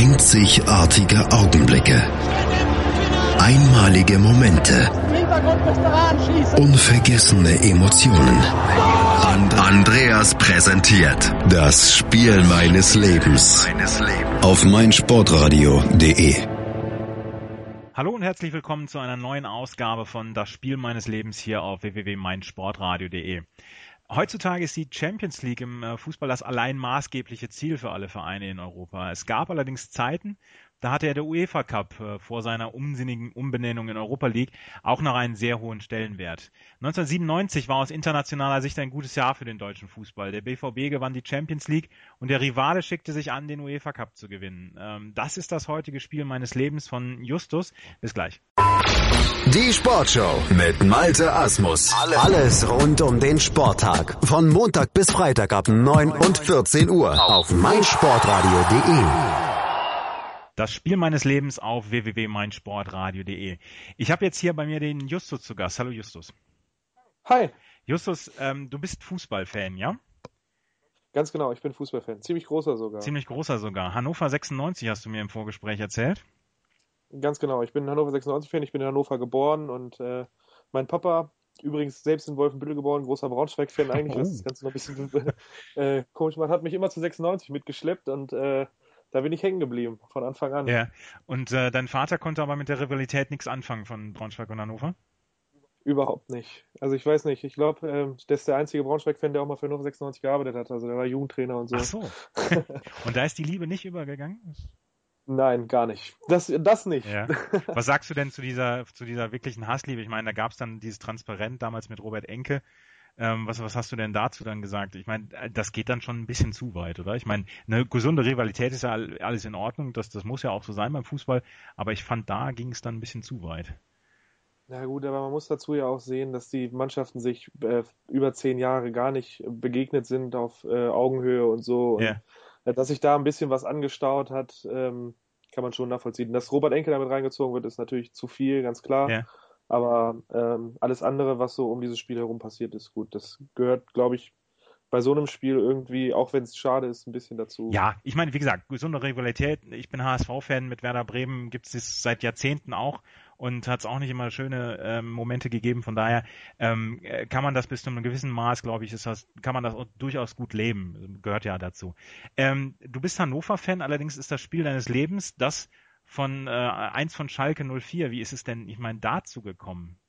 Einzigartige Augenblicke. Einmalige Momente. Unvergessene Emotionen. And Andreas präsentiert das Spiel meines Lebens auf meinsportradio.de. Hallo und herzlich willkommen zu einer neuen Ausgabe von Das Spiel meines Lebens hier auf www.meinsportradio.de. Heutzutage ist die Champions League im äh, Fußball das allein maßgebliche Ziel für alle Vereine in Europa. Es gab allerdings Zeiten, da hatte ja der UEFA Cup äh, vor seiner unsinnigen Umbenennung in Europa League auch noch einen sehr hohen Stellenwert. 1997 war aus internationaler Sicht ein gutes Jahr für den deutschen Fußball. Der BVB gewann die Champions League und der Rivale schickte sich an, den UEFA Cup zu gewinnen. Ähm, das ist das heutige Spiel meines Lebens von Justus. Bis gleich. Die Sportshow mit Malte Asmus. Alles rund um den Sporttag. Von Montag bis Freitag ab 9 und 14 Uhr auf meinsportradio.de. Das Spiel meines Lebens auf www.meinsportradio.de. Ich habe jetzt hier bei mir den Justus zu Gast. Hallo Justus. Hi. Justus, ähm, du bist Fußballfan, ja? Ganz genau, ich bin Fußballfan. Ziemlich großer sogar. Ziemlich großer sogar. Hannover 96 hast du mir im Vorgespräch erzählt. Ganz genau, ich bin Hannover 96-Fan, ich bin in Hannover geboren und äh, mein Papa, übrigens selbst in Wolfenbüttel geboren, großer Braunschweig-Fan eigentlich, oh. was das Ganze noch ein bisschen äh, komisch macht, hat mich immer zu 96 mitgeschleppt und äh, da bin ich hängen geblieben, von Anfang an. Ja, und äh, dein Vater konnte aber mit der Rivalität nichts anfangen von Braunschweig und Hannover? Überhaupt nicht. Also ich weiß nicht, ich glaube, äh, der ist der einzige Braunschweig-Fan, der auch mal für Hannover 96 gearbeitet hat. Also der war Jugendtrainer und so. Ach so. und da ist die Liebe nicht übergegangen? Nein, gar nicht. Das, das nicht. Ja. Was sagst du denn zu dieser, zu dieser wirklichen Hassliebe? Ich meine, da gab es dann dieses Transparent damals mit Robert Enke, ähm, was, was hast du denn dazu dann gesagt? Ich meine, äh, das geht dann schon ein bisschen zu weit, oder? Ich meine, eine gesunde Rivalität ist ja alles in Ordnung, das, das muss ja auch so sein beim Fußball, aber ich fand, da ging es dann ein bisschen zu weit. Na gut, aber man muss dazu ja auch sehen, dass die Mannschaften sich äh, über zehn Jahre gar nicht begegnet sind auf äh, Augenhöhe und so. Und, yeah. dass sich da ein bisschen was angestaut hat, ähm, kann man schon nachvollziehen. Dass Robert Enke damit reingezogen wird, ist natürlich zu viel, ganz klar. Yeah. Aber ähm, alles andere, was so um dieses Spiel herum passiert, ist gut. Das gehört, glaube ich, bei so einem Spiel irgendwie, auch wenn es schade ist, ein bisschen dazu. Ja, ich meine, wie gesagt, gesunde Rivalität. Ich bin HSV-Fan, mit Werder Bremen gibt es seit Jahrzehnten auch und hat es auch nicht immer schöne ähm, Momente gegeben. Von daher ähm, kann man das bis zu einem gewissen Maß, glaube ich, ist das, kann man das durchaus gut leben. Gehört ja dazu. Ähm, du bist Hannover-Fan, allerdings ist das Spiel deines Lebens das von äh, eins von Schalke 04. Wie ist es denn, ich meine, dazu gekommen?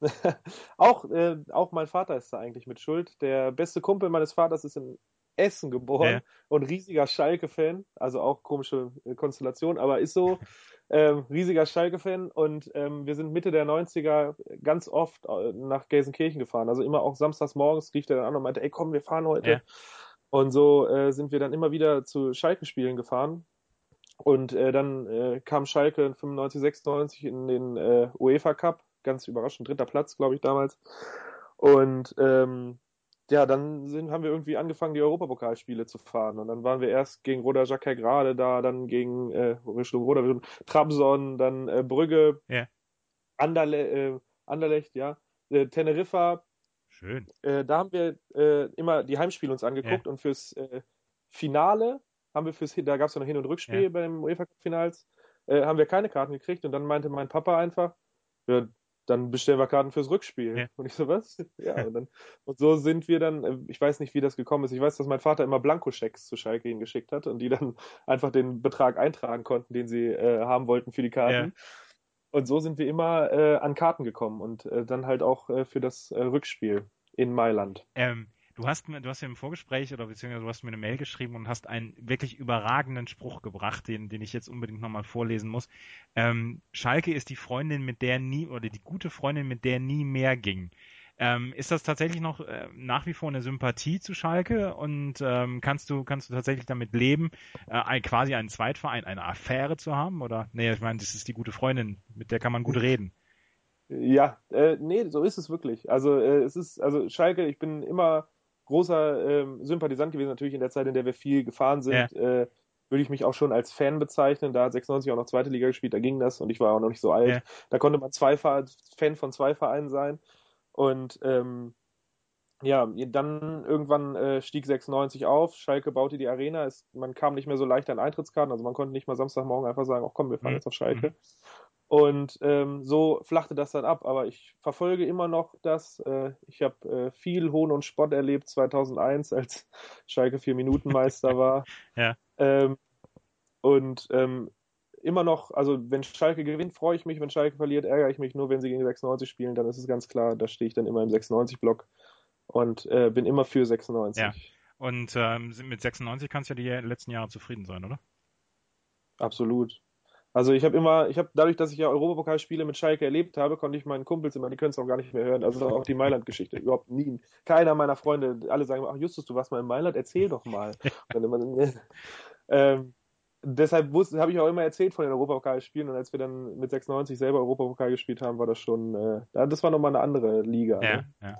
auch, äh, auch mein Vater ist da eigentlich mit Schuld. Der beste Kumpel meines Vaters ist in Essen geboren ja. und riesiger Schalke-Fan. Also auch komische äh, Konstellation, aber ist so. Ähm, riesiger Schalke-Fan und ähm, wir sind Mitte der 90er ganz oft äh, nach Gelsenkirchen gefahren. Also immer auch samstags morgens rief der dann an und meinte, ey komm, wir fahren heute. Ja. Und so äh, sind wir dann immer wieder zu Schalke-Spielen gefahren. Und äh, dann äh, kam Schalke 95, 96 in den äh, UEFA Cup, ganz überraschend, dritter Platz, glaube ich, damals. Und ähm, ja, dann sind, haben wir irgendwie angefangen, die Europapokalspiele zu fahren. Und dann waren wir erst gegen Roda Jacquet gerade da, dann gegen äh, Roda, Trabzon, dann äh, Brügge, yeah. Anderle, äh, Anderlecht, ja, äh, Teneriffa. Schön. Äh, da haben wir äh, immer die Heimspiele uns angeguckt yeah. und fürs äh, Finale haben wir fürs, da gab es ja noch Hin- und Rückspiel ja. beim UEFA Finals, äh, haben wir keine Karten gekriegt und dann meinte mein Papa einfach, ja, dann bestellen wir Karten fürs Rückspiel. Ja. Und ich so, was? Ja, und, dann, und so sind wir dann, äh, ich weiß nicht, wie das gekommen ist. Ich weiß, dass mein Vater immer Blankoschecks zu Schalke hingeschickt hat und die dann einfach den Betrag eintragen konnten, den sie äh, haben wollten für die Karten. Ja. Und so sind wir immer äh, an Karten gekommen und äh, dann halt auch äh, für das äh, Rückspiel in Mailand. Ähm, Du hast mir, du hast mir im Vorgespräch oder beziehungsweise du hast mir eine Mail geschrieben und hast einen wirklich überragenden Spruch gebracht, den, den ich jetzt unbedingt nochmal vorlesen muss. Ähm, Schalke ist die Freundin, mit der nie, oder die gute Freundin, mit der nie mehr ging. Ähm, ist das tatsächlich noch äh, nach wie vor eine Sympathie zu Schalke und ähm, kannst du kannst du tatsächlich damit leben, äh, quasi einen Zweitverein, eine Affäre zu haben? Oder nee, ich meine, das ist die gute Freundin, mit der kann man gut reden. Ja, äh, nee, so ist es wirklich. Also äh, es ist, also Schalke, ich bin immer großer ähm, Sympathisant gewesen, natürlich in der Zeit, in der wir viel gefahren sind. Ja. Äh, würde ich mich auch schon als Fan bezeichnen. Da hat 96 auch noch zweite Liga gespielt, da ging das und ich war auch noch nicht so alt. Ja. Da konnte man zwei Fan von zwei Vereinen sein. Und ähm, ja, dann irgendwann äh, stieg 96 auf, Schalke baute die Arena, es, man kam nicht mehr so leicht an Eintrittskarten, also man konnte nicht mal Samstagmorgen einfach sagen, ach komm, wir fahren mhm. jetzt auf Schalke. Und ähm, so flachte das dann ab, aber ich verfolge immer noch das. Äh, ich habe äh, viel Hohn und Spott erlebt 2001, als Schalke vier Minuten Meister war. ja. Ähm, und ähm, immer noch, also wenn Schalke gewinnt, freue ich mich, wenn Schalke verliert, ärgere ich mich nur, wenn sie gegen 96 spielen, dann ist es ganz klar, da stehe ich dann immer im 96-Block und äh, bin immer für 96. Ja. Und ähm, mit 96 kannst du ja die letzten Jahre zufrieden sein, oder? Absolut. Also ich habe immer, ich habe dadurch, dass ich ja Europapokalspiele mit Schalke erlebt habe, konnte ich meinen Kumpels immer, die können es auch gar nicht mehr hören. Also auch die Mailand-Geschichte überhaupt nie. Keiner meiner Freunde, alle sagen, ach Justus, du warst mal in Mailand, erzähl doch mal. immer, ähm, deshalb habe ich auch immer erzählt von den Europapokalspielen und als wir dann mit 96 selber Europapokal gespielt haben, war das schon, äh, das war nochmal eine andere Liga. Ja, ne? ja.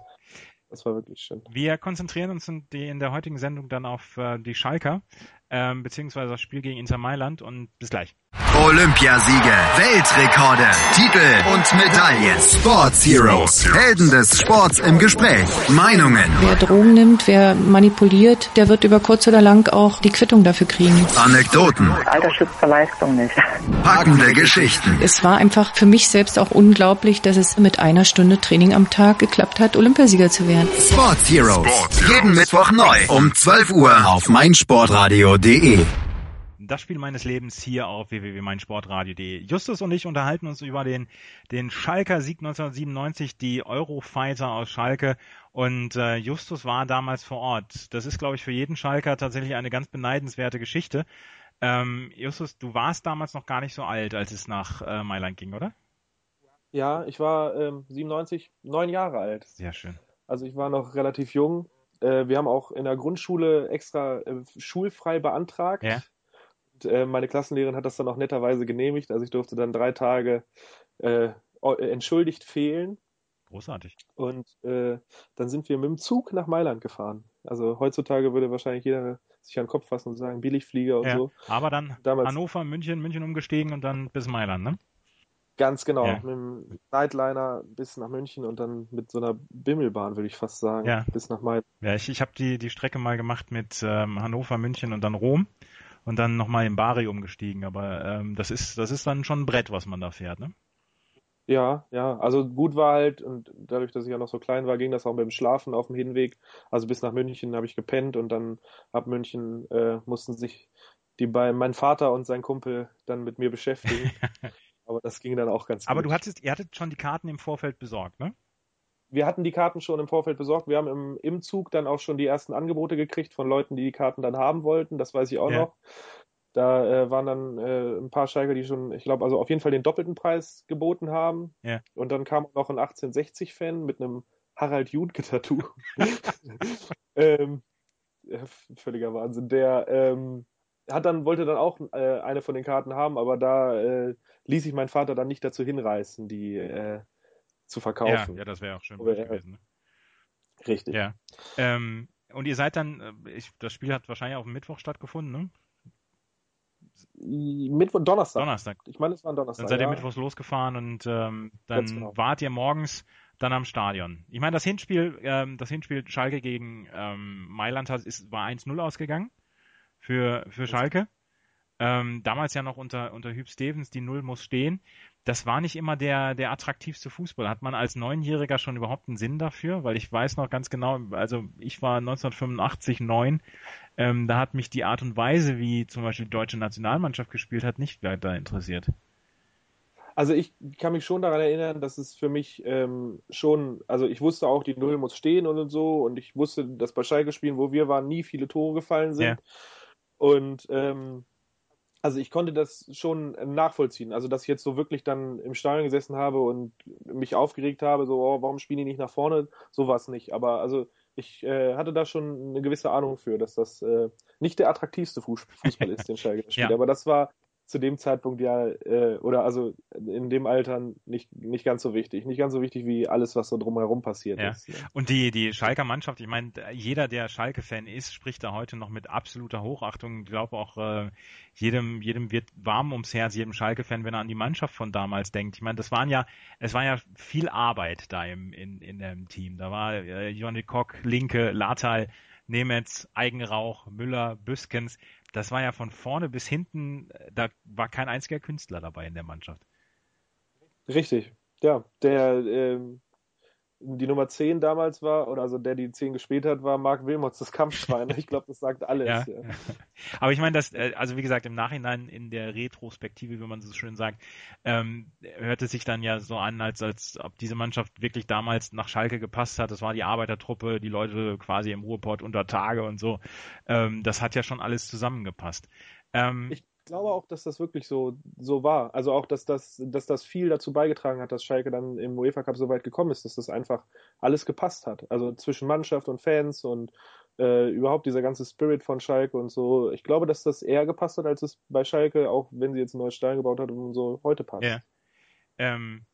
Das war wirklich schön. Wir konzentrieren uns in, die, in der heutigen Sendung dann auf äh, die Schalker, ähm, beziehungsweise das Spiel gegen Inter Mailand und bis gleich. Olympiasiege, Weltrekorde, Titel und Medaillen. Sports Heroes, Helden des Sports im Gespräch. Meinungen. Wer Drogen nimmt, wer manipuliert, der wird über kurz oder lang auch die Quittung dafür kriegen. Anekdoten. Alter schützt Leistung nicht. Packende Geschichten. Es war einfach für mich selbst auch unglaublich, dass es mit einer Stunde Training am Tag geklappt hat, Olympiasieger zu werden. Sports Heroes. Sports Jeden Mittwoch neu um 12 Uhr auf meinsportradio.de das Spiel meines Lebens hier auf www.meinsportradio.de. Justus und ich unterhalten uns über den, den Schalker Sieg 1997, die Eurofighter aus Schalke. Und äh, Justus war damals vor Ort. Das ist, glaube ich, für jeden Schalker tatsächlich eine ganz beneidenswerte Geschichte. Ähm, Justus, du warst damals noch gar nicht so alt, als es nach äh, Mailand ging, oder? Ja, ich war ähm, 97, neun Jahre alt. Sehr schön. Also ich war noch relativ jung. Äh, wir haben auch in der Grundschule extra äh, schulfrei beantragt. Ja äh, meine Klassenlehrerin hat das dann auch netterweise genehmigt. Also ich durfte dann drei Tage äh, entschuldigt fehlen. Großartig. Und äh, dann sind wir mit dem Zug nach Mailand gefahren. Also heutzutage würde wahrscheinlich jeder sich an den Kopf fassen und sagen, Billigflieger und ja, so. Aber dann Damals, Hannover, München, München umgestiegen und dann bis Mailand, ne? Ganz genau, ja. mit dem Nightliner bis nach München und dann mit so einer Bimmelbahn, würde ich fast sagen, ja. bis nach Mailand. Ja, ich, ich habe die, die Strecke mal gemacht mit ähm, Hannover, München und dann Rom und dann nochmal in Bari umgestiegen. Aber ähm, das ist, das ist dann schon ein Brett, was man da fährt, ne? Ja, ja, also gut war halt, und dadurch, dass ich ja noch so klein war, ging das auch mit dem Schlafen auf dem Hinweg. Also bis nach München habe ich gepennt und dann ab München äh, mussten sich die bei mein Vater und sein Kumpel dann mit mir beschäftigen. Aber das ging dann auch ganz gut. Aber du hattest, ihr hattet schon die Karten im Vorfeld besorgt, ne? Wir hatten die Karten schon im Vorfeld besorgt. Wir haben im, im Zug dann auch schon die ersten Angebote gekriegt von Leuten, die die Karten dann haben wollten. Das weiß ich auch ja. noch. Da äh, waren dann äh, ein paar Schalker, die schon, ich glaube, also auf jeden Fall den doppelten Preis geboten haben. Ja. Und dann kam noch ein 1860-Fan mit einem Harald Junke-Tattoo. ähm, völliger Wahnsinn. Der ähm, hat dann, wollte dann auch äh, eine von den Karten haben, aber da äh, ließ sich mein Vater dann nicht dazu hinreißen, die äh, zu verkaufen. Ja, ja das wäre auch schön gewesen. Ne? Richtig. Ja. Ähm, und ihr seid dann, äh, ich, das Spiel hat wahrscheinlich auf dem Mittwoch stattgefunden, ne? Mittwoch, Donnerstag. Donnerstag. Ich meine, es war ein Donnerstag. Dann seid ihr ja. mittwochs losgefahren und ähm, dann genau. wart ihr morgens dann am Stadion. Ich meine, das Hinspiel, ähm, das Hinspiel Schalke gegen ähm, Mailand hat, ist, war 1-0 ausgegangen für, für Schalke. Ähm, damals ja noch unter, unter Hüb Stevens, die Null muss stehen das war nicht immer der, der attraktivste Fußball. Hat man als Neunjähriger schon überhaupt einen Sinn dafür? Weil ich weiß noch ganz genau, also ich war 1985 neun, ähm, da hat mich die Art und Weise, wie zum Beispiel die deutsche Nationalmannschaft gespielt hat, nicht weiter interessiert. Also ich kann mich schon daran erinnern, dass es für mich ähm, schon, also ich wusste auch, die Null muss stehen und so und ich wusste, dass bei Schalke spielen, wo wir waren, nie viele Tore gefallen sind. Ja. Und ähm, also ich konnte das schon nachvollziehen. Also dass ich jetzt so wirklich dann im Stadion gesessen habe und mich aufgeregt habe, so, oh, warum spielen die nicht nach vorne? So war es nicht. Aber also ich äh, hatte da schon eine gewisse Ahnung für, dass das äh, nicht der attraktivste Fußball ist, den Schalke spielt. Ja. Aber das war zu dem Zeitpunkt ja, äh, oder also in dem Alter nicht, nicht ganz so wichtig. Nicht ganz so wichtig wie alles, was so drumherum passiert ja. ist. Ne? Und die, die Schalker Mannschaft, ich meine, jeder, der Schalke-Fan ist, spricht da heute noch mit absoluter Hochachtung. Ich glaube auch, äh, jedem, jedem wird warm ums Herz, jedem Schalke-Fan, wenn er an die Mannschaft von damals denkt. Ich meine, das waren ja, es war ja viel Arbeit da im, in, in dem Team. Da war äh, Johnny Kock, Linke, Latal, Nemetz, Eigenrauch, Müller, Büskens das war ja von vorne bis hinten, da war kein einziger Künstler dabei in der Mannschaft. Richtig, ja. Der, ähm, die Nummer 10 damals war, oder also der die 10 gespielt hat, war Marc Wilmots, das Kampfschwein. Ich glaube, das sagt alles. Ja. Ja. Aber ich meine, das, äh, also wie gesagt, im Nachhinein in der Retrospektive, wie man so schön sagt, ähm, hörte sich dann ja so an, als, als ob diese Mannschaft wirklich damals nach Schalke gepasst hat. Das war die Arbeitertruppe, die Leute quasi im Ruhrport unter Tage und so. Ähm, das hat ja schon alles zusammengepasst. Ähm, ich glaube auch, dass das wirklich so, so war. Also auch, dass das, dass das viel dazu beigetragen hat, dass Schalke dann im UEFA Cup so weit gekommen ist, dass das einfach alles gepasst hat. Also zwischen Mannschaft und Fans und äh, überhaupt dieser ganze Spirit von Schalke und so. Ich glaube, dass das eher gepasst hat, als es bei Schalke, auch wenn sie jetzt ein neues Stein gebaut hat und so heute passt. Ja. Ähm,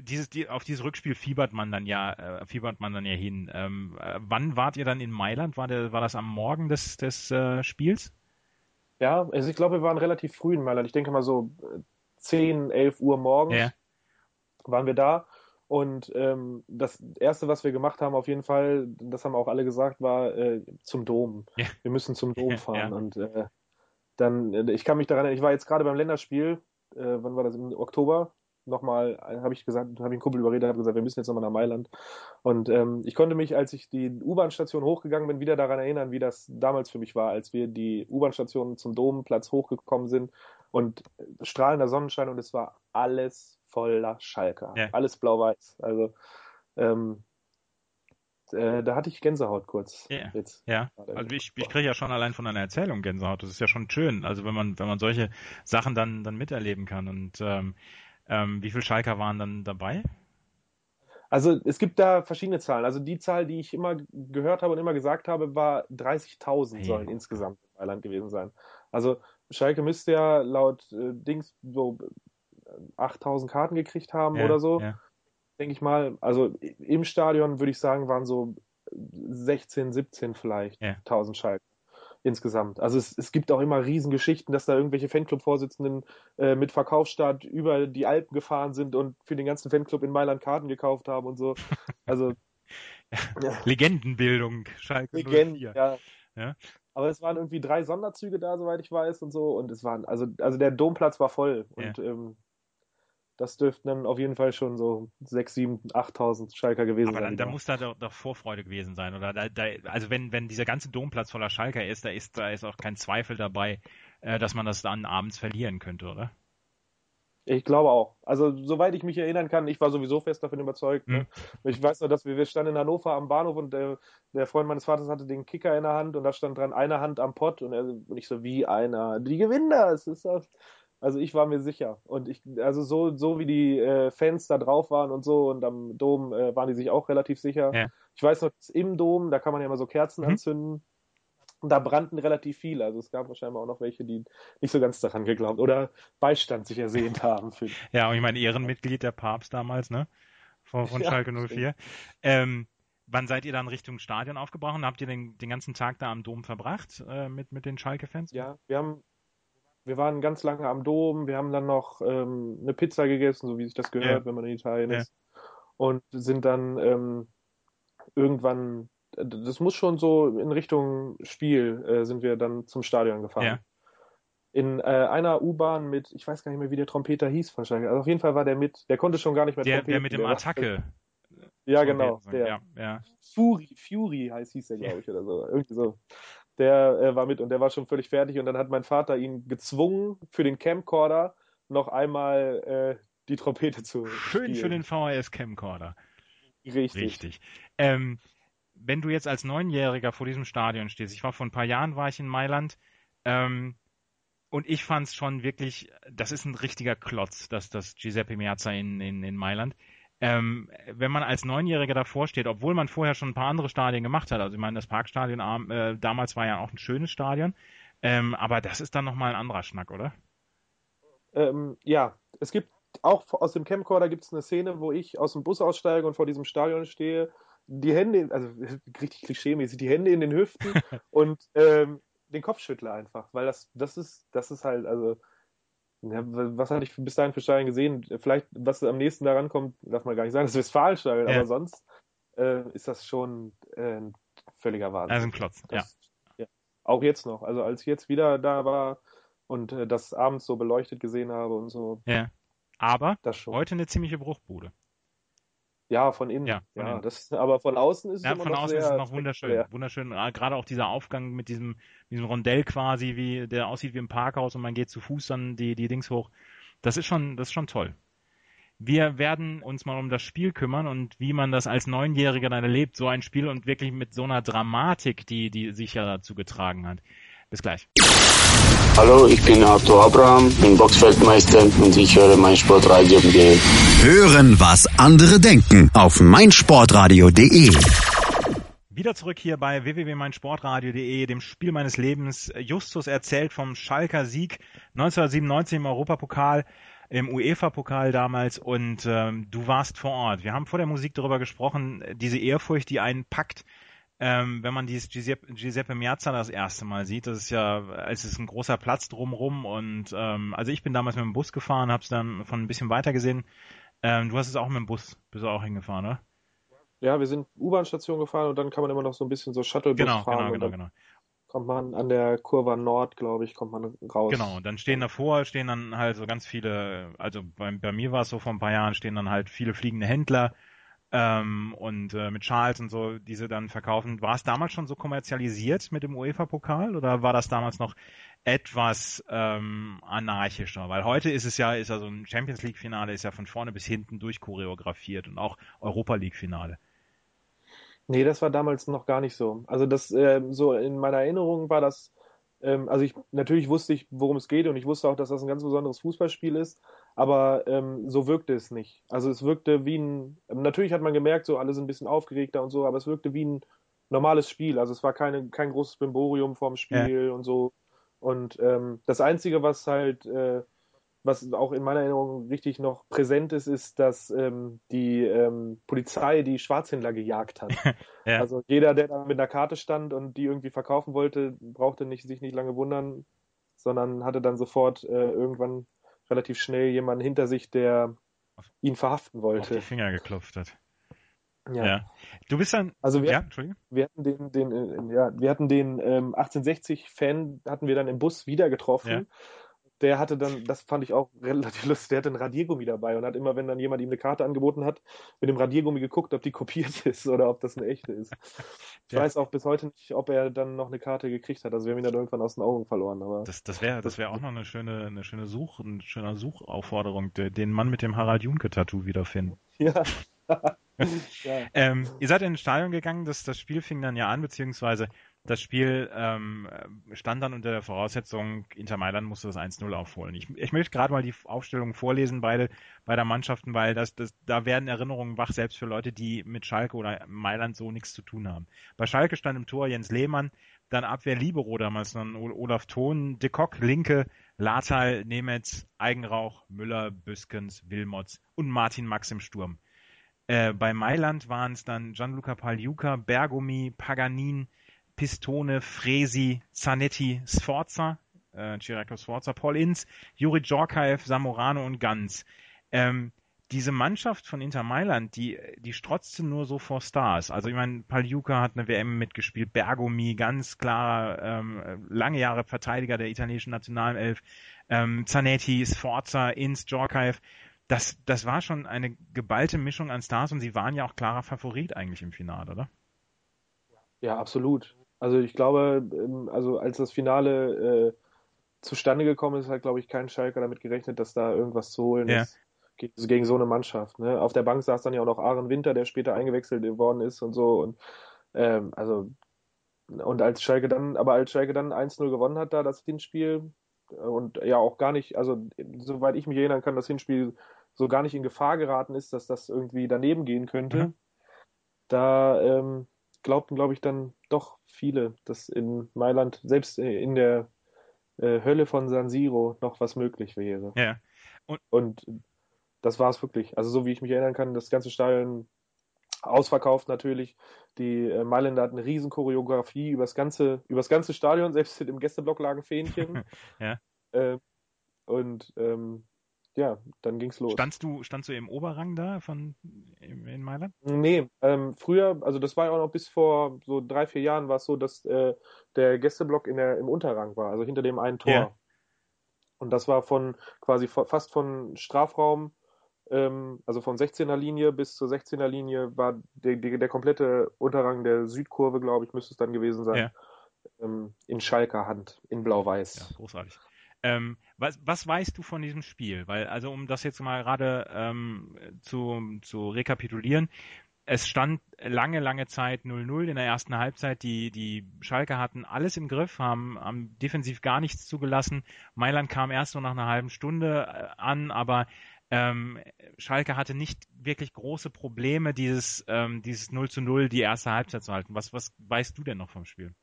dieses, die, auf dieses Rückspiel fiebert man dann ja, äh, fiebert man dann ja hin. Ähm, äh, wann wart ihr dann in Mailand? War, der, war das am Morgen des, des äh, Spiels? Ja, also ich glaube, wir waren relativ früh in Mailand. Ich denke mal so 10, äh, 11 Uhr morgens ja. waren wir da. Und ähm, das Erste, was wir gemacht haben, auf jeden Fall, das haben auch alle gesagt, war äh, zum Dom. Ja. Wir müssen zum Dom fahren. Ja. Und äh, dann, äh, ich kann mich daran erinnern, ich war jetzt gerade beim Länderspiel, äh, wann war das, im Oktober, nochmal, habe ich gesagt, habe ich einen Kumpel überredet, habe gesagt, wir müssen jetzt nochmal nach Mailand. Und ähm, ich konnte mich, als ich die U-Bahn-Station hochgegangen bin, wieder daran erinnern, wie das damals für mich war, als wir die U-Bahn-Station zum Domplatz hochgekommen sind und strahlender Sonnenschein und es war alles voller Schalker, ja. alles blau-weiß. Also ähm, äh, da hatte ich Gänsehaut kurz. Ja, jetzt ja. also ich, ich kriege ja schon allein von einer Erzählung Gänsehaut. Das ist ja schon schön. Also wenn man wenn man solche Sachen dann dann miterleben kann und ähm, ähm, wie viele Schalker waren dann dabei? Also es gibt da verschiedene Zahlen. Also die Zahl, die ich immer gehört habe und immer gesagt habe, war 30.000 hey. sollen insgesamt in Mailand gewesen sein. Also Schalke müsste ja laut äh, Dings so 8.000 äh, Karten gekriegt haben ja, oder so. Ja. Denke ich mal. Also im Stadion würde ich sagen, waren so 16, 17 vielleicht ja. 1000 Schalke insgesamt. Also es, es gibt auch immer Riesengeschichten, dass da irgendwelche Fanclub-Vorsitzenden äh, mit Verkaufsstart über die Alpen gefahren sind und für den ganzen Fanclub in Mailand Karten gekauft haben und so. Also ja. Legendenbildung, Schalke Legenden, 04. Ja. ja. Aber es waren irgendwie drei Sonderzüge da, soweit ich weiß und so. Und es waren, also, also der Domplatz war voll. Und ja. ähm, das dürften dann auf jeden Fall schon so 6, 7, 8.000 Schalker gewesen Aber sein. Aber da muss da doch, doch, Vorfreude gewesen sein, oder? Da, da, also wenn, wenn dieser ganze Domplatz voller Schalker ist, da ist, da ist auch kein Zweifel dabei, äh, dass man das dann abends verlieren könnte, oder? Ich glaube auch. Also soweit ich mich erinnern kann, ich war sowieso fest davon überzeugt. Ne? Mhm. Ich weiß noch, dass wir, wir standen in Hannover am Bahnhof und der, der Freund meines Vaters hatte den Kicker in der Hand und da stand dran eine Hand am Pott und, er, und ich so, wie einer? Die gewinnen das. Ist das also ich war mir sicher. Und ich, also so, so wie die äh, Fans da drauf waren und so und am Dom äh, waren die sich auch relativ sicher. Ja. Ich weiß noch, im Dom, da kann man ja immer so Kerzen mhm. anzünden. Und da brannten relativ viele. Also es gab wahrscheinlich auch noch welche, die nicht so ganz daran geglaubt oder Beistand sich ersehnt haben. Ja, und ich meine, Ehrenmitglied der Papst damals, ne? Von, von ja, Schalke 04. Ähm, wann seid ihr dann Richtung Stadion aufgebrochen? Habt ihr den, den ganzen Tag da am Dom verbracht äh, mit, mit den Schalke-Fans? Ja, wir haben, wir waren ganz lange am Dom, wir haben dann noch ähm, eine Pizza gegessen, so wie sich das gehört, ja. wenn man in Italien ja. ist. Und sind dann ähm, irgendwann, das muss schon so in Richtung Spiel, äh, sind wir dann zum Stadion gefahren. Ja. In äh, einer U-Bahn mit, ich weiß gar nicht mehr, wie der Trompeter hieß wahrscheinlich. Also auf jeden Fall war der mit, der konnte schon gar nicht mehr der, Trompeten. Der mit dem Attacke. Ja, genau. Der. Ja, ja. Fury, Fury heißt, hieß der, glaube ich, oder so. Irgendwie so der äh, war mit und der war schon völlig fertig und dann hat mein Vater ihn gezwungen, für den Camcorder noch einmal äh, die Trompete zu Schön spielen. für den VHS Camcorder. Richtig. Richtig. Ähm, wenn du jetzt als Neunjähriger vor diesem Stadion stehst, ich war vor ein paar Jahren, war ich in Mailand, ähm, und ich fand es schon wirklich, das ist ein richtiger Klotz, das, das Giuseppe Meazza in, in, in Mailand ähm, wenn man als Neunjähriger davor steht, obwohl man vorher schon ein paar andere Stadien gemacht hat, also ich meine, das Parkstadion äh, damals war ja auch ein schönes Stadion, ähm, aber das ist dann nochmal ein anderer Schnack, oder? ähm, ja, es gibt auch aus dem Camcorder gibt es eine Szene, wo ich aus dem Bus aussteige und vor diesem Stadion stehe, die Hände, also richtig klischeemäßig, die Hände in den Hüften und ähm, den Kopf schüttle einfach, weil das, das ist, das ist halt, also, was hatte ich bis dahin für Stadien gesehen? Vielleicht, was am nächsten daran kommt, darf man gar nicht sagen, das Westfalenstadion, ja. aber sonst äh, ist das schon äh, ein völliger Wahnsinn. Also ein Klotz, das, ja. ja. Auch jetzt noch, also als ich jetzt wieder da war und äh, das abends so beleuchtet gesehen habe und so. Ja. Aber heute eine ziemliche Bruchbude. Ja, von innen. Ja, von ja innen. Das, aber von außen ist es ja, von noch außen ist es noch wunderschön. Wunderschön. Ah, gerade auch dieser Aufgang mit diesem, diesem Rondell quasi, wie der aussieht wie im Parkhaus und man geht zu Fuß dann die, die Dings hoch. Das ist schon, das ist schon toll. Wir werden uns mal um das Spiel kümmern und wie man das als Neunjähriger dann erlebt, so ein Spiel und wirklich mit so einer Dramatik, die, die sich ja dazu getragen hat. Bis gleich. Hallo, ich bin Arthur Abraham, bin Boxfeldmeister und ich höre mein Sportradio.de. Hören, was andere denken auf meinsportradio.de. Wieder zurück hier bei www.meinsportradio.de, dem Spiel meines Lebens. Justus erzählt vom Schalker Sieg 1997 im Europapokal, im UEFA-Pokal damals und ähm, du warst vor Ort. Wir haben vor der Musik darüber gesprochen, diese Ehrfurcht, die einen packt, ähm, wenn man dieses Giuseppe, Giuseppe Miazza das erste Mal sieht, das ist ja, es ist ein großer Platz drumrum und ähm, also ich bin damals mit dem Bus gefahren, habe es dann von ein bisschen weiter gesehen. Ähm, du hast es auch mit dem Bus, bist du auch hingefahren, oder? Ja, wir sind U-Bahn-Station gefahren und dann kann man immer noch so ein bisschen so Shuttlebus genau, fahren. Genau, genau, genau. Kommt man an der Kurve Nord, glaube ich, kommt man raus. Genau, und dann stehen davor, stehen dann halt so ganz viele, also bei, bei mir war es so vor ein paar Jahren, stehen dann halt viele fliegende Händler, ähm, und äh, mit Charles und so, die sie dann verkaufen. War es damals schon so kommerzialisiert mit dem UEFA-Pokal oder war das damals noch etwas ähm, anarchischer? Weil heute ist es ja, ist ja so ein Champions League-Finale, ist ja von vorne bis hinten durchchoreografiert und auch Europa League-Finale. Nee, das war damals noch gar nicht so. Also das, äh, so in meiner Erinnerung war das ähm, also ich natürlich wusste ich, worum es geht und ich wusste auch, dass das ein ganz besonderes Fußballspiel ist, aber ähm, so wirkte es nicht. Also es wirkte wie ein, natürlich hat man gemerkt, so alle sind ein bisschen aufgeregter und so, aber es wirkte wie ein normales Spiel. Also es war keine, kein großes Bimborium vorm Spiel ja. und so. Und ähm, das Einzige, was halt äh, was auch in meiner Erinnerung richtig noch präsent ist, ist, dass ähm, die ähm, Polizei die Schwarzhändler gejagt hat. ja. Also jeder, der da mit einer Karte stand und die irgendwie verkaufen wollte, brauchte nicht, sich nicht lange wundern, sondern hatte dann sofort äh, irgendwann relativ schnell jemanden hinter sich, der ihn verhaften wollte. Auf die Finger geklopft hat. Ja. ja. Du bist dann. Also wir, ja, wir hatten den, den, äh, ja, wir hatten den ähm, 1860-Fan hatten wir dann im Bus wieder getroffen. Ja der hatte dann, das fand ich auch relativ lustig, der hatte ein Radiergummi dabei und hat immer, wenn dann jemand ihm eine Karte angeboten hat, mit dem Radiergummi geguckt, ob die kopiert ist oder ob das eine echte ist. Ich ja. weiß auch bis heute nicht, ob er dann noch eine Karte gekriegt hat. Also wir haben ihn dann irgendwann aus den Augen verloren. Aber das, das wäre das wär auch noch eine schöne, eine schöne Such, eine schöne Suchaufforderung, den Mann mit dem Harald Junke-Tattoo wiederfinden. Ja. ja. Ähm, ihr seid in ein Stadion gegangen, das, das Spiel fing dann ja an, beziehungsweise das Spiel ähm, stand dann unter der Voraussetzung, Inter Mailand musste das 1-0 aufholen. Ich, ich möchte gerade mal die Aufstellung vorlesen, beide beider Mannschaften, weil das, das, da werden Erinnerungen wach, selbst für Leute, die mit Schalke oder Mailand so nichts zu tun haben. Bei Schalke stand im Tor Jens Lehmann, dann Abwehr Libero damals, dann Olaf Thon, De Kock, Linke, Latal, Nemetz, Eigenrauch, Müller, Büskens, Wilmots und Martin Max im Sturm. Äh, bei Mailand waren es dann Gianluca Pagliuca, Bergomi, Paganin, Pistone, Fresi, Zanetti, Sforza, äh, Ciriaco Sforza, Paul Inz, Juri Djorkaev, Samorano und Ganz. Ähm, diese Mannschaft von Inter Mailand, die, die strotzte nur so vor Stars. Also ich meine, Paljuka hat eine WM mitgespielt, Bergomi, ganz klarer, ähm, lange Jahre Verteidiger der italienischen Nationalelf, ähm, Zanetti, Sforza, Inz, Djorkaev. Das, das war schon eine geballte Mischung an Stars und sie waren ja auch klarer Favorit eigentlich im Finale, oder? Ja, absolut. Also ich glaube, ähm, also als das Finale äh, zustande gekommen ist, hat, glaube ich, kein Schalker damit gerechnet, dass da irgendwas zu holen ja. ist gegen, gegen, so eine Mannschaft. Ne? Auf der Bank saß dann ja auch noch Aaron Winter, der später eingewechselt worden ist und so. Und ähm, also und als Schalke dann, aber als Schalke dann 1-0 gewonnen hat, da das Hinspiel und ja auch gar nicht, also soweit ich mich erinnern kann, das Hinspiel so gar nicht in Gefahr geraten ist, dass das irgendwie daneben gehen könnte. Mhm. Da ähm, glaubten, glaube ich, dann doch viele, dass in Mailand, selbst in der äh, Hölle von San Siro noch was möglich wäre. Ja. Und, und das war es wirklich. Also so wie ich mich erinnern kann, das ganze Stadion ausverkauft natürlich. Die äh, Mailänder hatten eine riesen Choreografie über das ganze, über das ganze Stadion, selbst im Gästeblock lagen Fähnchen. ja. Äh, und ähm, ja, dann ging's los. Standst du, standst du im Oberrang da von in Mailand? Nee, ähm, früher, also das war ja auch noch bis vor so drei, vier Jahren war es so, dass äh, der Gästeblock in der, im Unterrang war, also hinter dem einen Tor. Ja. Und das war von quasi fast von Strafraum, ähm, also von 16er Linie bis zur 16er Linie war der, der, der komplette Unterrang der Südkurve, glaube ich, müsste es dann gewesen sein. Ja. Ähm, in Schalker Hand, in Blau-Weiß. Ja, großartig. Ähm, was, was weißt du von diesem Spiel? Weil, also um das jetzt mal gerade ähm, zu, zu rekapitulieren, es stand lange, lange Zeit 0-0 in der ersten Halbzeit. Die, die Schalke hatten alles im Griff, haben, haben defensiv gar nichts zugelassen. Mailand kam erst nur nach einer halben Stunde äh, an, aber ähm, Schalke hatte nicht wirklich große Probleme, dieses, ähm, dieses 0 zu 0 die erste Halbzeit zu halten. Was, was weißt du denn noch vom Spiel?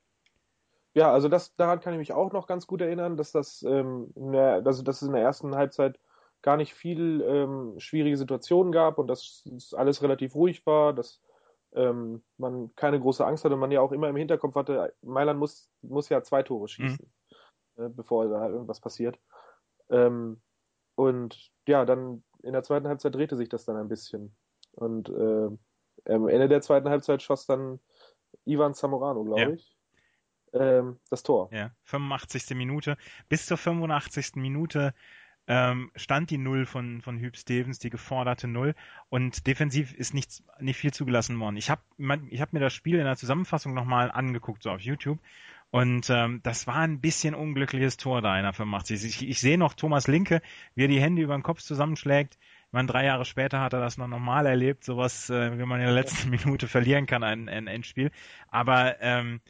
Ja, also das, daran kann ich mich auch noch ganz gut erinnern, dass das, ähm, der, also dass es in der ersten Halbzeit gar nicht viel ähm, schwierige Situationen gab und dass alles relativ ruhig war, dass ähm, man keine große Angst hatte und man ja auch immer im Hinterkopf hatte, Mailand muss, muss ja zwei Tore schießen, mhm. äh, bevor da irgendwas passiert. Ähm, und ja, dann in der zweiten Halbzeit drehte sich das dann ein bisschen. Und äh, am Ende der zweiten Halbzeit schoss dann Ivan Zamorano, glaube ja. ich ähm, das Tor. Ja, 85. Minute. Bis zur 85. Minute ähm, stand die Null von, von Hüb Stevens, die geforderte Null. Und defensiv ist nichts, nicht viel zugelassen worden. Ich habe ich hab mir das Spiel in der Zusammenfassung nochmal angeguckt, so auf YouTube. Und ähm, das war ein bisschen unglückliches Tor da in der 85. Ich, ich sehe noch Thomas Linke, wie er die Hände über den Kopf zusammenschlägt. Ich meine, drei Jahre später hat er das noch normal erlebt, sowas, äh, wie man in der letzten Minute verlieren kann, ein, ein Endspiel. Aber ähm,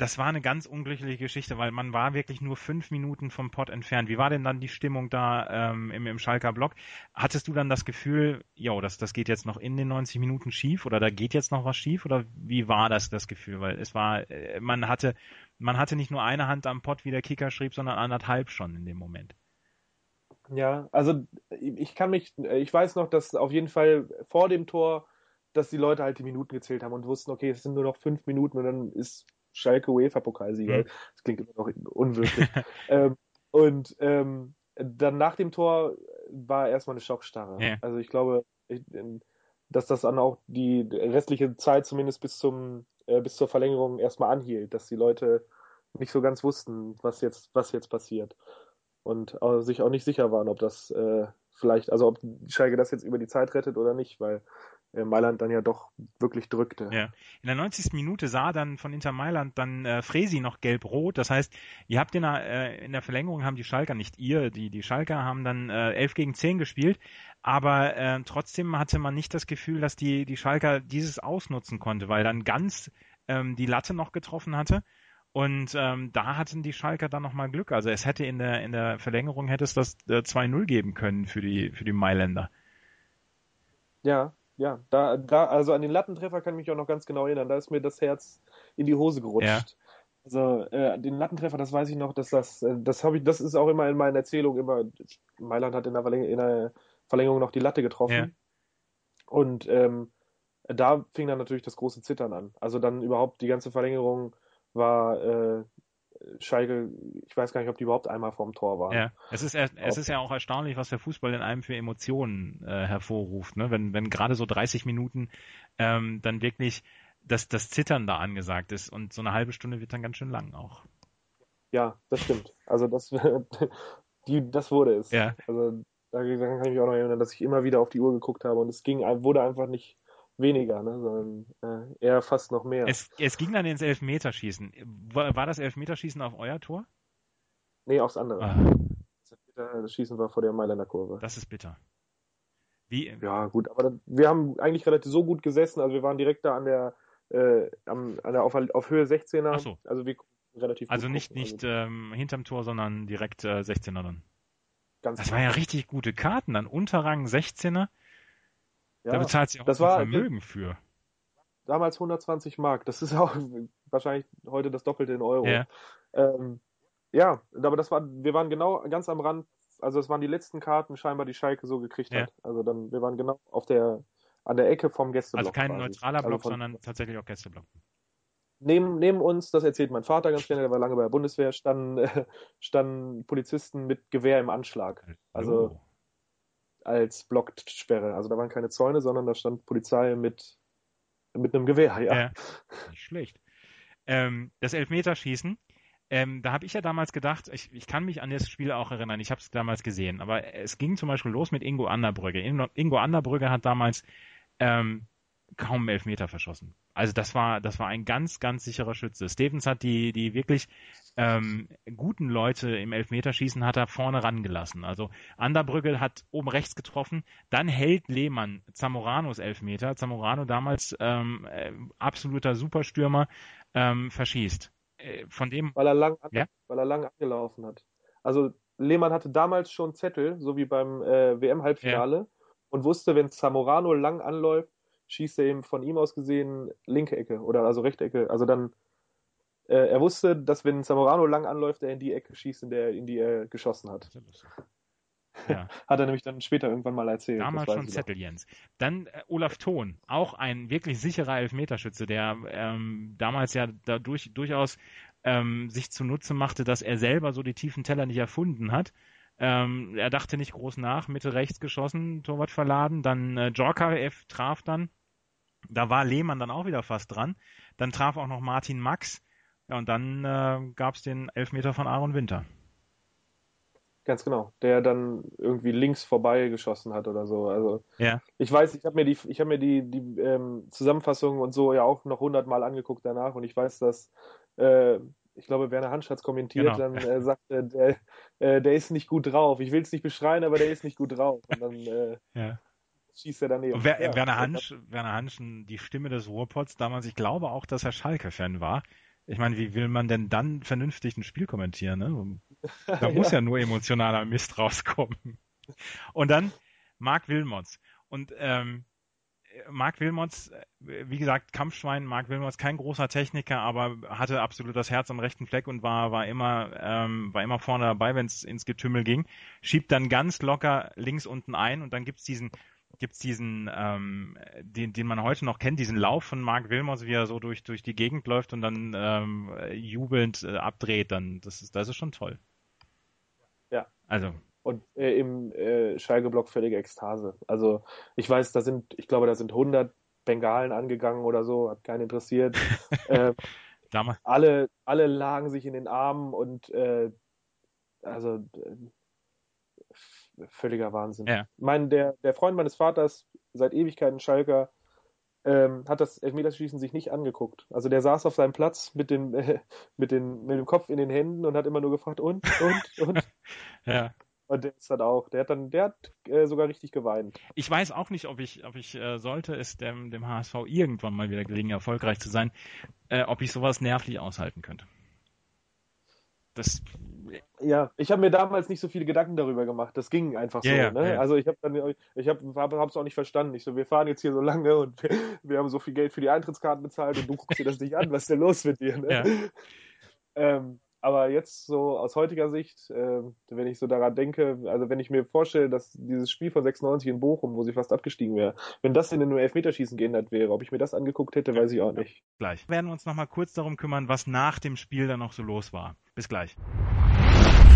das war eine ganz unglückliche Geschichte, weil man war wirklich nur fünf Minuten vom Pott entfernt. Wie war denn dann die Stimmung da ähm, im, im Schalker Block? Hattest du dann das Gefühl, jo, das, das geht jetzt noch in den 90 Minuten schief oder da geht jetzt noch was schief oder wie war das das Gefühl? Weil es war, äh, man hatte, man hatte nicht nur eine Hand am Pott, wie der Kicker schrieb, sondern anderthalb schon in dem Moment. Ja, also ich kann mich, ich weiß noch, dass auf jeden Fall vor dem Tor, dass die Leute halt die Minuten gezählt haben und wussten, okay, es sind nur noch fünf Minuten und dann ist Schalke UEFA-Pokalsieger. Mhm. Das klingt immer noch unwirklich. ähm, und ähm, dann nach dem Tor war erstmal eine Schockstarre. Ja. Also ich glaube, ich, dass das dann auch die restliche Zeit zumindest bis zum äh, bis zur Verlängerung erstmal anhielt, dass die Leute nicht so ganz wussten, was jetzt was jetzt passiert und äh, sich auch nicht sicher waren, ob das äh, vielleicht, also ob Schalke das jetzt über die Zeit rettet oder nicht, weil Mailand dann ja doch wirklich drückte. Ja. In der 90. Minute sah dann von Inter Mailand dann äh, Fresi noch gelb-rot. Das heißt, ihr habt in der, äh, in der Verlängerung haben die Schalker, nicht ihr, die, die Schalker haben dann äh, 11 gegen 10 gespielt. Aber äh, trotzdem hatte man nicht das Gefühl, dass die, die Schalker dieses ausnutzen konnte, weil dann ganz ähm, die Latte noch getroffen hatte. Und ähm, da hatten die Schalker dann nochmal Glück. Also es hätte in der, in der Verlängerung hätte es das äh, 2-0 geben können für die, für die Mailänder. Ja, ja, da, da, also an den Lattentreffer kann ich mich auch noch ganz genau erinnern. Da ist mir das Herz in die Hose gerutscht. Ja. Also äh, den Lattentreffer, das weiß ich noch, dass das, äh, das habe ich, das ist auch immer in meinen Erzählungen immer. Mailand hat in der, Verläng in der Verlängerung noch die Latte getroffen. Ja. Und ähm, da fing dann natürlich das große Zittern an. Also dann überhaupt die ganze Verlängerung war äh, Schalke, ich weiß gar nicht, ob die überhaupt einmal vorm Tor waren. Ja, es ist, es ist ja auch erstaunlich, was der Fußball in einem für Emotionen äh, hervorruft, ne? Wenn, wenn gerade so 30 Minuten ähm, dann wirklich das, das Zittern da angesagt ist und so eine halbe Stunde wird dann ganz schön lang auch. Ja, das stimmt. Also das, die, das wurde es. Ja. Also da kann ich mich auch noch erinnern, dass ich immer wieder auf die Uhr geguckt habe und es ging, wurde einfach nicht, weniger, ne, sondern äh, eher fast noch mehr. Es, es ging dann ins Elfmeterschießen. War, war das Elfmeterschießen auf euer Tor? Nee, aufs andere. Ah. Das Schießen war vor der Mailänder Kurve. Das ist bitter. Wie? Ja, gut, aber wir haben eigentlich relativ so gut gesessen, also wir waren direkt da an der, äh, an der auf, auf Höhe 16er. Ach so. Also wir relativ Also nicht, nicht also, ähm, hinterm Tor, sondern direkt äh, 16er dann. Ganz das waren ja richtig gute Karten, dann Unterrang 16er. Ja, da bezahlt sich auch das war, Vermögen für. Damals 120 Mark. Das ist auch wahrscheinlich heute das Doppelte in Euro. Ja. Ähm, Ja, aber das war, wir waren genau ganz am Rand, also es waren die letzten Karten scheinbar, die Schalke so gekriegt Ja. hat. Also dann, wir waren genau auf der, an der Ecke vom Gästeblock. Also kein quasi. neutraler Also Block, von- sondern tatsächlich auch Gästeblock. Neben, neben uns, das erzählt mein Vater ganz gerne, der war lange bei der Bundeswehr, standen, äh, standen Polizisten mit Gewehr im Anschlag. Also Oh. Als Blocksperre. Also da waren keine Zäune, sondern da stand Polizei mit, mit einem Gewehr, ja. Ja. Nicht schlecht. Ähm, das Elfmeterschießen, ähm, da habe ich ja damals gedacht, ich, ich kann mich an das Spiel auch erinnern, ich habe es damals gesehen, aber es ging zum Beispiel los mit Ingo Anderbrügge. Ingo, Anderbrügge hat damals ähm, kaum Elfmeter verschossen. Also das war, das war ein ganz, ganz sicherer Schütze. Stevens hat die, die wirklich ähm, guten Leute im Elfmeterschießen hat er vorne rangelassen. Also Anderbrügge hat oben rechts getroffen, dann hält Lehmann Zamoranos Elfmeter. Zamorano damals ähm, äh, absoluter Superstürmer ähm, verschießt. Äh, von dem Weil er lang, an, Ja? weil er lang angelaufen hat. Also Lehmann hatte damals schon Zettel, so wie beim äh, WM-Halbfinale, und wusste, wenn Zamorano lang anläuft, schießt er ihm von ihm aus gesehen linke Ecke oder also rechte Ecke. Also dann, äh, er wusste, dass wenn Zamorano lang anläuft, er in die Ecke schießt, in, der, in die er geschossen hat. Ja. Hat er nämlich dann später irgendwann mal erzählt. Damals schon. Zettel, Jens. Dann äh, Olaf Thon, auch ein wirklich sicherer Elfmeterschütze, der ähm, damals ja dadurch durchaus ähm, sich zunutze machte, dass er selber so die tiefen Teller nicht erfunden hat. Ähm, er dachte nicht groß nach, Mitte rechts geschossen, Torwart verladen, dann äh, Djorkaeff traf dann. Da war Lehmann dann auch wieder fast dran. Dann traf auch noch Martin Max. Ja, und dann äh, gab es den Elfmeter von Aaron Winter. Ganz genau. Der dann irgendwie links vorbei geschossen hat oder so. Also Ja. ich weiß, ich habe mir die, ich habe mir die, die ähm, Zusammenfassung und so ja auch noch hundertmal angeguckt danach und ich weiß, dass äh, ich glaube, Werner Hansch hat es kommentiert, Genau. dann äh, sagte, der, äh, der ist nicht gut drauf. Ich will es nicht beschreien, aber der ist nicht gut drauf. Und dann äh, Ja. Schießt er daneben. Wer, Ja, Werner, Hansch, Werner Hanschen, die Stimme des Ruhrpots damals, ich glaube auch, dass er Schalke-Fan war. Ich meine, wie will man denn dann vernünftig ein Spiel kommentieren? Ne? Da muss ja. nur emotionaler Mist rauskommen. Und dann Marc Wilmots. Und ähm, Marc Wilmots, wie gesagt, Kampfschwein, Marc Wilmots, kein großer Techniker, aber hatte absolut das Herz am rechten Fleck und war, war immer, ähm, war immer vorne dabei, wenn es ins Getümmel ging. Schiebt dann ganz locker links unten ein und dann gibt's diesen, gibt's diesen, ähm, den, den man heute noch kennt, diesen Lauf von Marc Wilmots, wie er so durch, durch die Gegend läuft und dann ähm, jubelnd äh, abdreht, dann das ist, das ist schon toll. Ja. Also, Und äh, im äh, Schalke-Block völlige Ekstase. Also ich weiß, da sind, ich glaube, da sind 100 Bengalen angegangen oder so, hat keinen interessiert. äh, damals, alle, alle lagen sich in den Armen und äh, also äh, völliger Wahnsinn. Ja. Ich meine, der, der Freund meines Vaters, seit Ewigkeiten Schalker, ähm, hat das Elfmeterschießen sich nicht angeguckt. Also der saß auf seinem Platz mit dem, äh, mit, den, mit dem Kopf in den Händen und hat immer nur gefragt, und, und, und. ja. Und der ist dann auch, der hat dann, der hat äh, sogar richtig geweint. Ich weiß auch nicht, ob ich, ob ich äh, sollte es dem, dem HSV irgendwann mal wieder gelingen, erfolgreich zu sein, äh, ob ich sowas nervlich aushalten könnte. Das, Ja, ich habe mir damals nicht so viele Gedanken darüber gemacht. Das ging einfach so. Ja, ja, ne? ja. Also ich habe dann, ich habe es auch nicht verstanden. Ich so, wir fahren jetzt hier so lange und wir, wir haben so viel Geld für die Eintrittskarten bezahlt und du guckst dir das nicht an, was ist denn los mit dir? Ne? Ja. Ähm, aber jetzt so aus heutiger Sicht, ähm, wenn ich so daran denke, also wenn ich mir vorstelle, dass dieses Spiel von 96 in Bochum, wo sie fast abgestiegen wäre, wenn das in den Elfmeterschießen geändert wäre, ob ich mir das angeguckt hätte, weiß ich auch nicht. gleich. Wir werden uns nochmal kurz darum kümmern, was nach dem Spiel dann noch so los war. Bis gleich.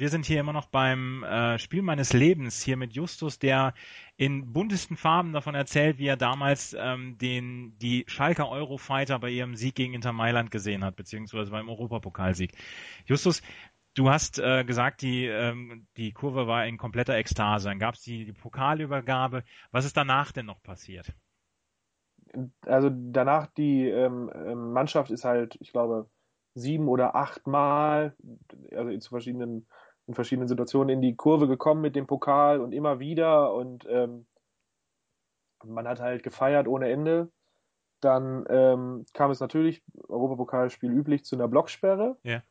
Wir sind hier immer noch beim äh, Spiel meines Lebens, hier mit Justus, der in buntesten Farben davon erzählt, wie er damals ähm, den, die Schalker Eurofighter bei ihrem Sieg gegen Inter Mailand gesehen hat, beziehungsweise beim Europapokalsieg. Justus, du hast äh, gesagt, die, ähm, die Kurve war in kompletter Ekstase. Dann gab es die, die Pokalübergabe. Was ist danach denn noch passiert? also danach die ähm, ähm, Mannschaft ist halt, ich glaube, sieben oder acht Mal, also zu verschiedenen, in verschiedenen Situationen in die Kurve gekommen mit dem Pokal und immer wieder und ähm, man hat halt gefeiert ohne Ende. Dann ähm, kam es natürlich, Europapokalspiel üblich, zu einer Blocksperre. Ja.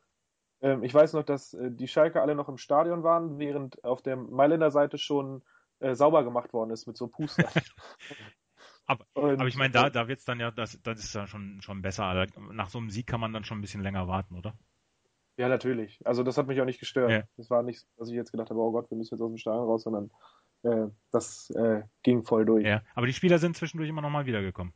Ähm, ich weiß noch, dass äh, die Schalke alle noch im Stadion waren, während auf der Mailänder Seite schon äh, sauber gemacht worden ist mit so Puster. aber, Und, aber ich meine, da, äh, da wird's dann ja, das, das ist ja schon, schon besser. Nach so einem Sieg kann man dann schon ein bisschen länger warten, oder? Ja, natürlich. Also das hat mich auch nicht gestört. Ja. Das war nicht, dass ich jetzt gedacht habe, oh Gott, wir müssen jetzt aus dem Stadion raus, sondern äh, das äh, ging voll durch. Ja, aber die Spieler sind zwischendurch immer nochmal wiedergekommen.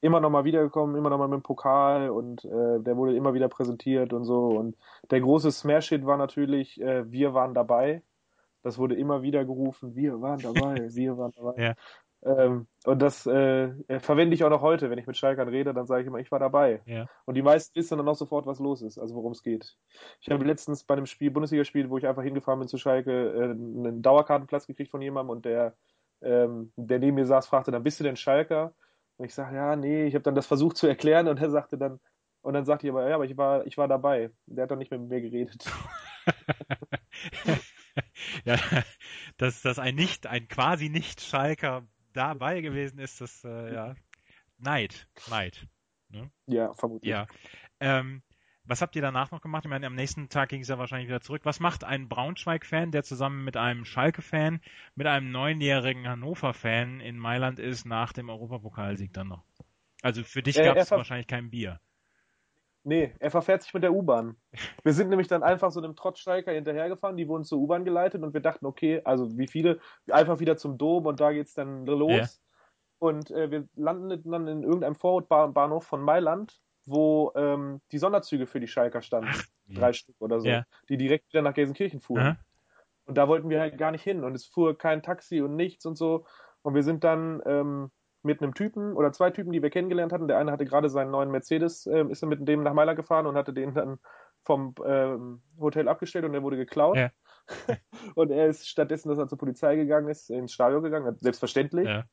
Immer nochmal wiedergekommen, immer nochmal mit dem Pokal und äh, der wurde immer wieder präsentiert und so. Und der große Smash-Hit war natürlich, äh, wir waren dabei. Das wurde immer wieder gerufen, wir waren dabei, wir waren dabei. Ja. Ähm, und das äh, verwende ich auch noch heute, wenn ich mit Schalkern rede, dann sage ich immer, ich war dabei. Ja. Und die meisten wissen dann auch sofort, was los ist, also worum es geht. Ich habe letztens bei einem Spiel, Bundesligaspiel, wo ich einfach hingefahren bin zu Schalke, äh, einen Dauerkartenplatz gekriegt von jemandem und der, ähm, der neben mir saß, fragte dann, bist du denn Schalker? Und ich sage, ja, nee, ich habe dann das versucht zu erklären und er sagte dann, und dann sagte ich aber, ja, aber ich war, ich war dabei. Der hat dann nicht mehr mit mir geredet. ja, dass, dass ein nicht, ein quasi nicht Schalker dabei gewesen ist, das, äh, ja, Neid, Neid. Ne? Ja, vermutlich. Ja. Ähm, was habt ihr danach noch gemacht? Ich meine, am nächsten Tag ging es ja wahrscheinlich wieder zurück. Was macht ein Braunschweig-Fan, der zusammen mit einem Schalke-Fan, mit einem neunjährigen Hannover-Fan in Mailand ist, nach dem Europapokalsieg dann noch? Also für dich gab es wahrscheinlich kein Bier. Nee, er verfährt sich mit der U-Bahn. Wir sind nämlich dann einfach so einem Trotzstreiker hinterhergefahren, die wurden zur U-Bahn geleitet und wir dachten, okay, also wie viele, einfach wieder zum Dom und da geht's dann los. Ja. Und äh, wir landeten dann in irgendeinem Vorortbahnhof von Mailand, wo ähm, die Sonderzüge für die Schalker standen. Ach, Drei Stück oder so, ja. die direkt wieder nach Gelsenkirchen fuhren. Aha. Und da wollten wir halt gar nicht hin und es fuhr kein Taxi und nichts und so. Und wir sind dann ähm, mit einem Typen oder zwei Typen, die wir kennengelernt hatten. Der eine hatte gerade seinen neuen Mercedes, äh, ist er mit dem nach Mailand gefahren und hatte den dann vom ähm, Hotel abgestellt und der wurde geklaut. Ja. und er ist stattdessen, dass er zur Polizei gegangen ist, ins Stadion gegangen, selbstverständlich. Ja.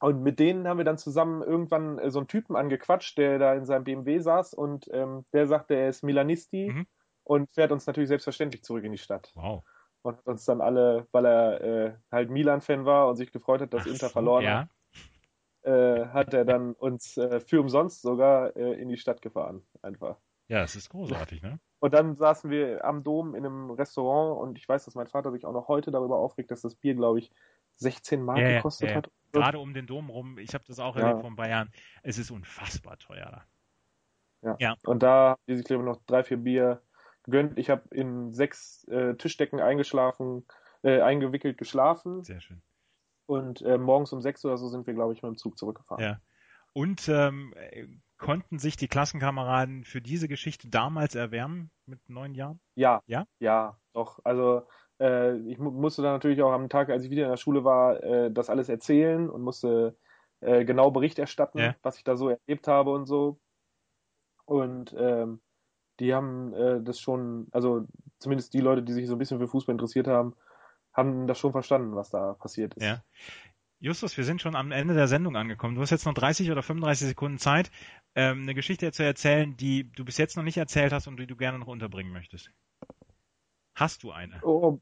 Und mit denen haben wir dann zusammen irgendwann äh, so einen Typen angequatscht, der da in seinem BMW saß und ähm, der sagte, er ist Milanisti mhm. und fährt uns natürlich selbstverständlich zurück in die Stadt. Wow und hat uns dann alle, weil er äh, halt Milan-Fan war und sich gefreut hat, dass Ach Inter verloren ja. hat, äh, hat er dann uns äh, für umsonst sogar äh, in die Stadt gefahren, einfach. Ja, das ist großartig, ne? Und dann saßen wir am Dom in einem Restaurant und ich weiß, dass mein Vater sich auch noch heute darüber aufregt, dass das Bier, glaube ich, 16 Mark ja, gekostet ja, hat. Gerade um den Dom rum, ich habe das auch erlebt von Bayern, es ist unfassbar teuer da. Ja. ja. Und da haben die sich, glaube ich, noch drei, vier Bier gegönnt. Ich habe in sechs äh, Tischdecken eingeschlafen, äh, eingewickelt geschlafen. Sehr schön. Und äh, morgens um sechs oder so sind wir, glaube ich, mit dem Zug zurückgefahren. Ja. Und ähm, konnten sich die Klassenkameraden für diese Geschichte damals erwärmen mit neun Jahren? Ja. Ja? Ja, doch. Also äh, ich mu musste dann natürlich auch am Tag, als ich wieder in der Schule war, äh, das alles erzählen und musste äh, genau Bericht erstatten, ja. was ich da so erlebt habe und so. Und ähm, die haben äh, das schon, also zumindest die Leute, die sich so ein bisschen für Fußball interessiert haben, haben das schon verstanden, was da passiert ist. Ja. Justus, wir sind schon am Ende der Sendung angekommen. Du hast jetzt noch 30 oder 35 Sekunden Zeit, ähm, eine Geschichte zu erzählen, die du bis jetzt noch nicht erzählt hast und die du gerne noch unterbringen möchtest. Hast du eine? Oh,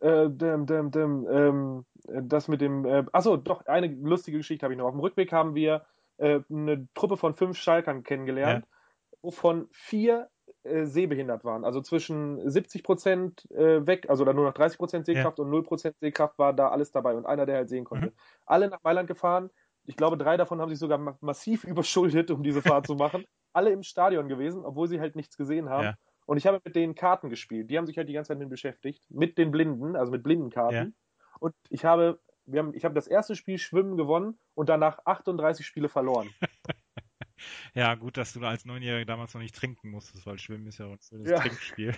äh, dem, dem, dem, ähm, das mit dem, äh, achso, doch, eine lustige Geschichte habe ich noch. Auf dem Rückweg haben wir äh, eine Truppe von fünf Schalkern kennengelernt, ja. wovon vier äh, sehbehindert waren. Also zwischen 70 Prozent äh, weg, also dann nur noch 30 Prozent Sehkraft ja. und 0 Prozent Sehkraft war da alles dabei und einer, der halt sehen konnte. Mhm. Alle nach Mailand gefahren. Ich glaube, drei davon haben sich sogar ma massiv überschuldet, um diese Fahrt zu machen. Alle im Stadion gewesen, obwohl sie halt nichts gesehen haben. Ja. Und ich habe mit denen Karten gespielt. Die haben sich halt die ganze Zeit mit beschäftigt. Mit den Blinden, also mit Blindenkarten. Ja. Und ich habe, wir haben, ich habe das erste Spiel Schwimmen gewonnen und danach 38 Spiele verloren. Ja, gut, dass du als Neunjähriger damals noch nicht trinken musstest, weil Schwimmen ist ja ein schönes ja. Trinkspiel.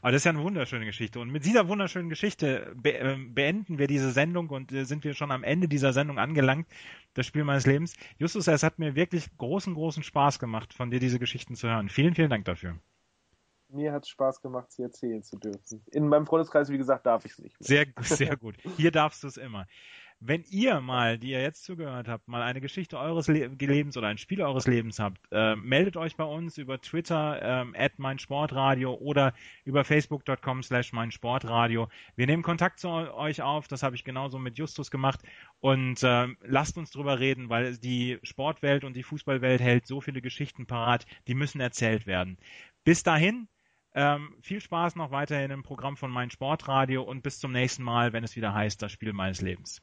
Aber das ist ja eine wunderschöne Geschichte. Und mit dieser wunderschönen Geschichte be äh, beenden wir diese Sendung und äh, sind wir schon am Ende dieser Sendung angelangt, das Spiel meines Lebens. Justus, es hat mir wirklich großen, großen Spaß gemacht, von dir diese Geschichten zu hören. Vielen, vielen Dank dafür. Mir hat es Spaß gemacht, sie erzählen zu dürfen. In meinem Freundeskreis, wie gesagt, darf ich es nicht. Mehr. Sehr, sehr gut. Hier darfst du es immer. Wenn ihr mal, die ihr jetzt zugehört habt, mal eine Geschichte eures Le Lebens oder ein Spiel eures Lebens habt, äh, meldet euch bei uns über Twitter ähm, at meinsportradio oder über facebook.com slash meinsportradio. Wir nehmen Kontakt zu euch auf, das habe ich genauso mit Justus gemacht und äh, lasst uns drüber reden, weil die Sportwelt und die Fußballwelt hält so viele Geschichten parat, die müssen erzählt werden. Bis dahin, ähm, viel Spaß noch weiterhin im Programm von Mein Sportradio und bis zum nächsten Mal, wenn es wieder heißt, das Spiel meines Lebens.